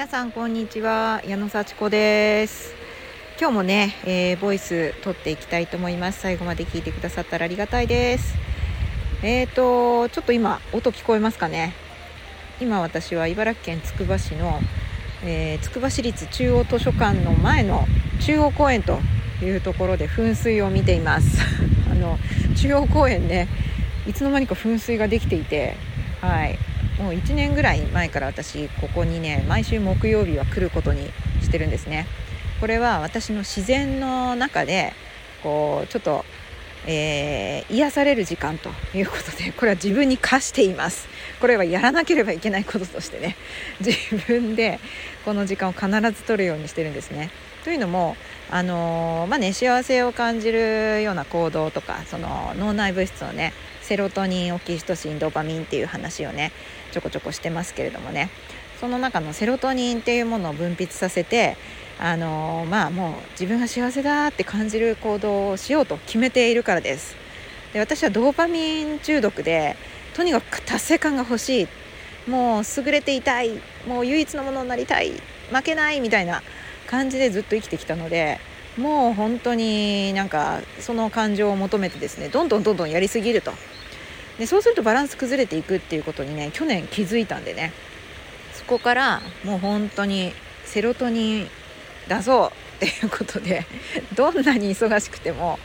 皆さんこんにちは。矢野幸子です。今日もね、えー、ボイス撮っていきたいと思います。最後まで聞いてくださったらありがたいです。えーとちょっと今音聞こえますかね。今私は茨城県つくば市の、えー、つくば市立中央図書館の前の中央公園というところで噴水を見ています。あの中央公園ねいつの間にか噴水ができていてはい。もう1年ぐらい前から私ここにね毎週木曜日は来ることにしてるんですね。これは私の自然の中でこうちょっと、えー、癒される時間ということでこれは自分に課しています。これはやらなければいけないこととしてね。自分でこの時間を必ず取るようにしてるんですね。というのもあのー、まあね幸せを感じるような行動とかその脳内物質をねセロトニンオキシトシンドーパミンっていう話をねちょこちょこしてますけれどもね。その中のセロトニンっていうものを分泌させてあのまあもう自分が幸せだって感じる行動をしようと決めているからです。で私はドーパミン中毒でとにかく達成感が欲しい。もう優れていたい。もう唯一のものになりたい。負けないみたいな感じでずっと生きてきたのでもう本当になんかその感情を求めてですねどんどんどんどんやりすぎると。でそうするとバランス崩れていくっていうことにね去年気づいたんでね。そこからもう本当にセロトニン出そうっていうことでどんなに忙しくても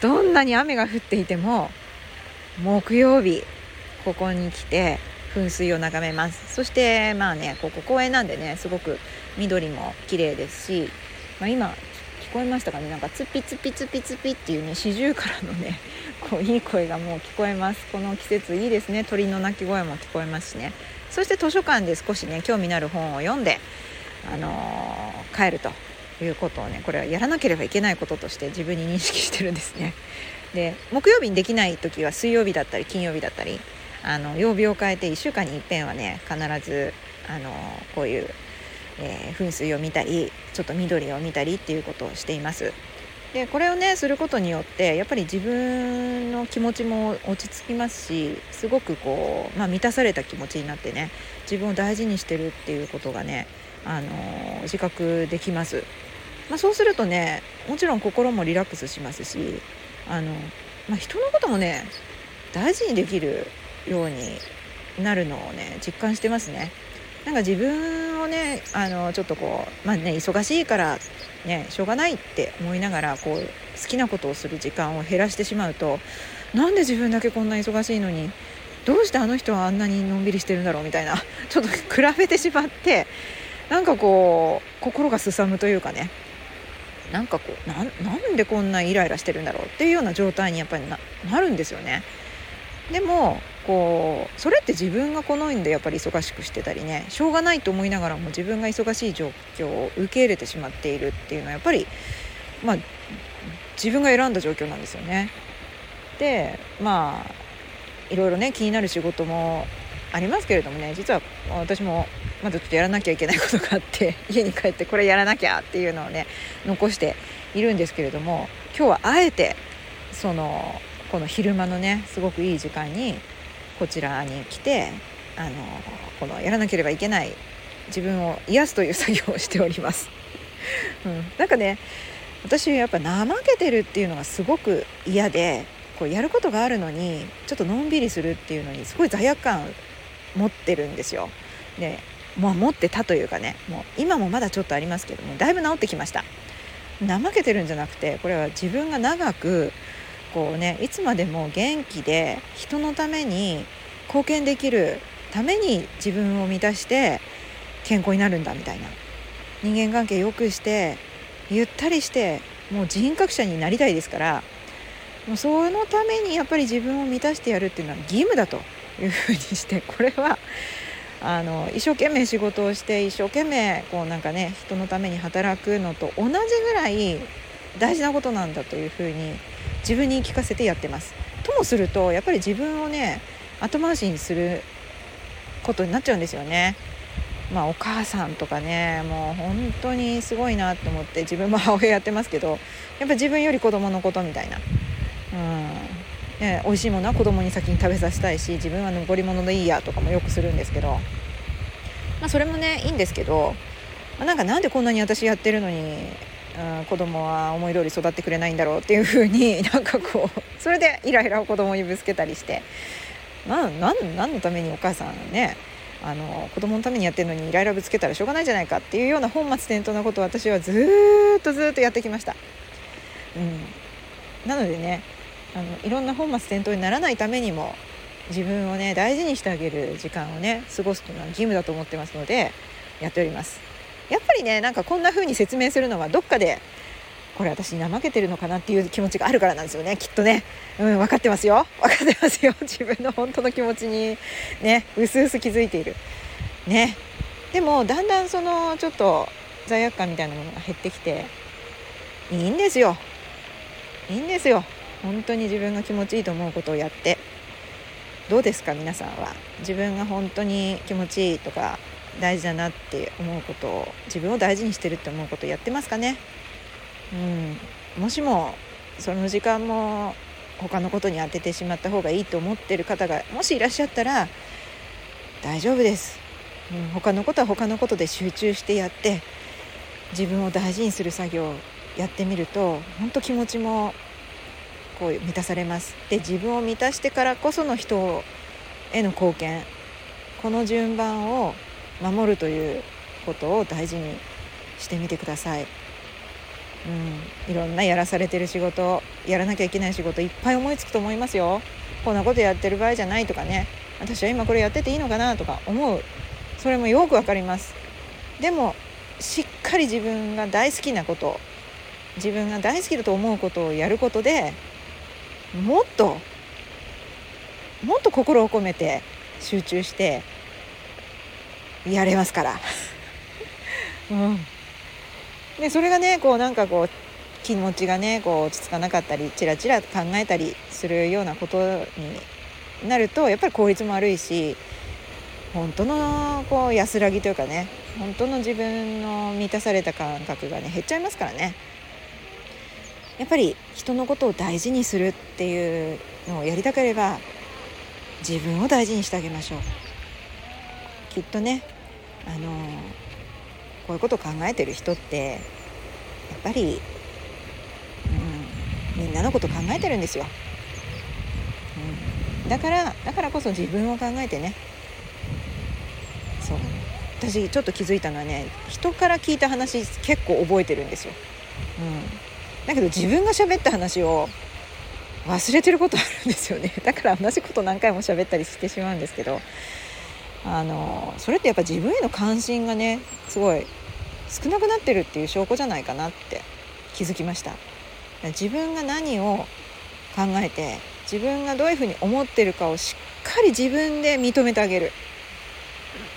どんなに雨が降っていても木曜日ここに来て噴水を眺めます。そしてまあねここ公園なんでねすごく緑も綺麗ですし、まあ、今聞こえましたかね？なんかツピツピツピツピっていうね四十からのね こういい声がもう聞こえます。この季節いいですね。鳥の鳴き声も聞こえますしね。そして図書館で少しね興味のある本を読んで、あのー、帰るということをねこれはやらなければいけないこととして自分に認識してるんですね。で木曜日にできない時は水曜日だったり金曜日だったりあの曜日を変えて1週間にいっぺんはね必ず、あの、こういうえー、噴水を見たりちょっと緑を見たりっていうことをしています。でこれをねすることによってやっぱり自分の気持ちも落ち着きますしすごくこう、まあ、満たされた気持ちになってね自分を大事にしてるっていうことがね、あのー、自覚できます、まあ、そうするとねもちろん心もリラックスしますしあの、まあ、人のこともね大事にできるようになるのをね実感してますね。なんか自分ねあのちょっとこうまあね忙しいからねしょうがないって思いながらこう好きなことをする時間を減らしてしまうとなんで自分だけこんな忙しいのにどうしてあの人はあんなにのんびりしてるんだろうみたいな ちょっと比べてしまってなんかこう心がすさむというかねなんかこうなんでこんなイライラしてるんだろうっていうような状態にやっぱりなるんですよね。でもこうそれって自分が好んでやっぱり忙しくしてたりねしょうがないと思いながらも自分が忙しい状況を受け入れてしまっているっていうのはやっぱりまあ自分が選んだ状況なんですよね。でまあいろいろね気になる仕事もありますけれどもね実は私もまだちょっとやらなきゃいけないことがあって 家に帰ってこれやらなきゃっていうのをね残しているんですけれども今日はあえてそのこの昼間のねすごくいい時間にこちらに来てあのこのやらなければいけない自分を癒すという作業をしております。うん、なんかね私やっぱ怠けてるっていうのがすごく嫌でこうやることがあるのにちょっとのんびりするっていうのにすごい罪悪感持ってるんですよ。でまあ、持ってたというかねもう今もまだちょっとありますけどもだいぶ治ってきました怠けてるんじゃなくてこれは自分が長くこうねいつまでも元気で人のために貢献できるために自分を満たして健康になるんだみたいな。人間関係良くしてゆったりしてもう人格者になりたいですからもうそのためにやっぱり自分を満たしてやるっていうのは義務だというふうにしてこれはあの一生懸命仕事をして一生懸命こうなんかね人のために働くのと同じぐらい大事なことなんだというふうに自分に聞かせてやってます。ともするとやっぱり自分をね後回しにすることになっちゃうんですよね。まあお母さんとかねもう本当にすごいなと思って自分も母親やってますけどやっぱ自分より子供のことみたいな。うんね、美味しいものは子供に先に食べさせたいし自分は残り物でいいやとかもよくするんですけどまあ、それもねいいんですけど、まあ、なんかなんでこんなに私やってるのに、うん、子供は思い通り育ってくれないんだろうっていうふうに なんかこうそれでイライラを子供にぶつけたりして。な何何のためにお母さんねあの子供のためにやってるのにイライラぶつけたらしょうがないじゃないかっていうような本末転倒なことを私はずっとずっとやってきました。うん、なのでねあのいろんな本末転倒にならないためにも自分をね大事にしてあげる時間をね過ごすというのは義務だと思ってますのでやっております。やっぱりねなんかこんな風に説明するのはどっかでこれ私怠けてるのかなっていう気持ちがあるからなんですよね。きっとね。うん分かってますよ。分かってますよ。自分の本当の気持ちにねうすうす気づいている。ね。でもだんだんそのちょっと罪悪感みたいなものが減ってきていいんですよ。いいんですよ。本当に自分が気持ちいいと思うことをやって。どうですか皆さんは。自分が本当に気持ちいいとか大事だなって思うことを自分を大事にしてるって思うことやってますかね？うん。もしもその時間も他のことに当ててしまった方がいいと思ってる方がもしいらっしゃったら大丈夫です、うん、他のことは他のことで集中してやって自分を大事にする作業やってみると本当気持ちもこう満たされます。で自分を満たしてからこその人への貢献。この順番を守るということを大事にしてみてください、うん、いろんなやらされてる仕事やらなきゃいけない仕事いっぱい思いつくと思いますよ。こんなことやってる場合じゃないとかね。私は今これやってていいのかなとか思う。それもよくわかります。でもしっかり自分が大好きなこと自分が大好きだと思うことをやることでもっともっと心を込めて集中してやれますから。うん、でそれがねこうなんかこう気持ちがねこう落ち着かなかったりチラチラ考えたりするようなことになるとやっぱり効率も悪いし本当のこう安らぎというかね本当の自分の満たされた感覚がね減っちゃいますからね。やっぱり人のことを大事にするっていうのをやりたければ自分を大事にしてあげましょうきっとねあのこういうことを考えてる人ってやっぱり、うん、みんなのこと考えてるんですよ、うん、だからだからこそ自分を考えてね。そう。私ちょっと気づいたのはね人から聞いた話結構覚えてるんですよ、うん。だけど自分が喋った話を忘れてることあるんですよね。だから同じこと何回も喋ったりしてしまうんですけど。あのそれってやっぱ自分への関心がねすごい少なくなってるっていう証拠じゃないかなって気づきました。自分が何を考えて自分がどういうふうに思ってるかをしっかり自分で認めてあげる。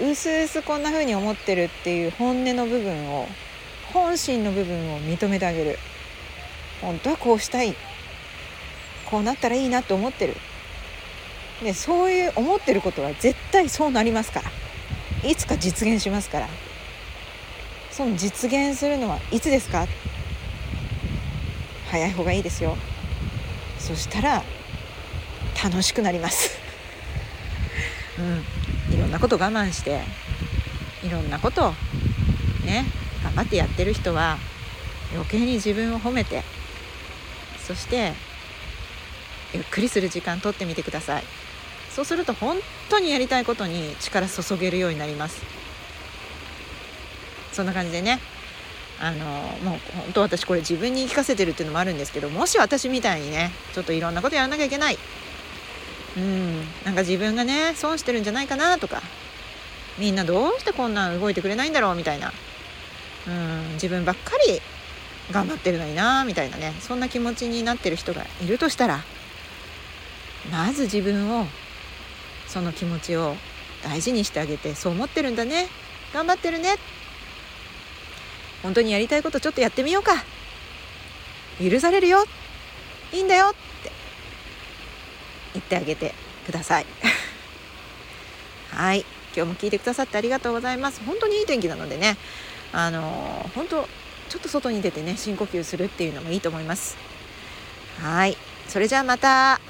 うすうすこんな風に思ってるっていう本音の部分を本心の部分を認めてあげる。本当はこうしたい。こうなったらいいなと思ってる。でそういう思ってることは絶対そうなりますから。いつか実現しますから。その実現するのはいつですか？早い方がいいですよ。そしたら楽しくなります。うん。いろんなこと我慢していろんなことをね頑張ってやってる人は余計に自分を褒めてそしてゆっくりする時間とってみてください。そうすると本当にやりたいことに力注げるようになります。そんな感じでね。あのもう本当私これ自分に言い聞かせてるっていうのもあるんですけどもし私みたいにねちょっといろんなことやらなきゃいけない。うんなんか自分がね損してるんじゃないかなとかみんなどうしてこんなん動いてくれないんだろうみたいな。うん自分ばっかり頑張ってるのになみたいなね。そんな気持ちになってる人がいるとしたらまず自分をその気持ちを大事にしてあげてそう思ってるんだね。頑張ってるね。本当にやりたいことちょっとやってみようか。許されるよ。いいんだよ。って言ってあげてください。はい。今日も聞いてくださってありがとうございます。本当にいい天気なのでね。あの本当ちょっと外に出てね深呼吸するっていうのもいいと思います。はい。それじゃあまた。